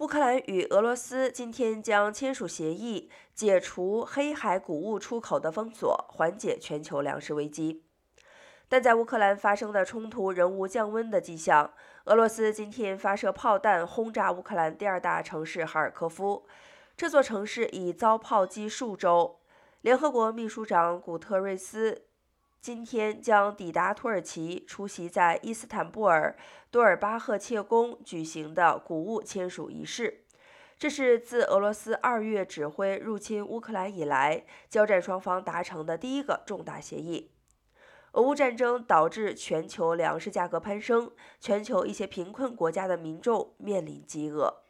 乌克兰与俄罗斯今天将签署协议，解除黑海谷物出口的封锁，缓解全球粮食危机。但在乌克兰发生的冲突仍无降温的迹象。俄罗斯今天发射炮弹轰炸乌克兰第二大城市哈尔科夫，这座城市已遭炮击数周。联合国秘书长古特瑞斯。今天将抵达土耳其，出席在伊斯坦布尔多尔巴赫切宫举行的谷物签署仪式。这是自俄罗斯二月指挥入侵乌克兰以来，交战双方达成的第一个重大协议。俄乌战争导致全球粮食价格攀升，全球一些贫困国家的民众面临饥饿。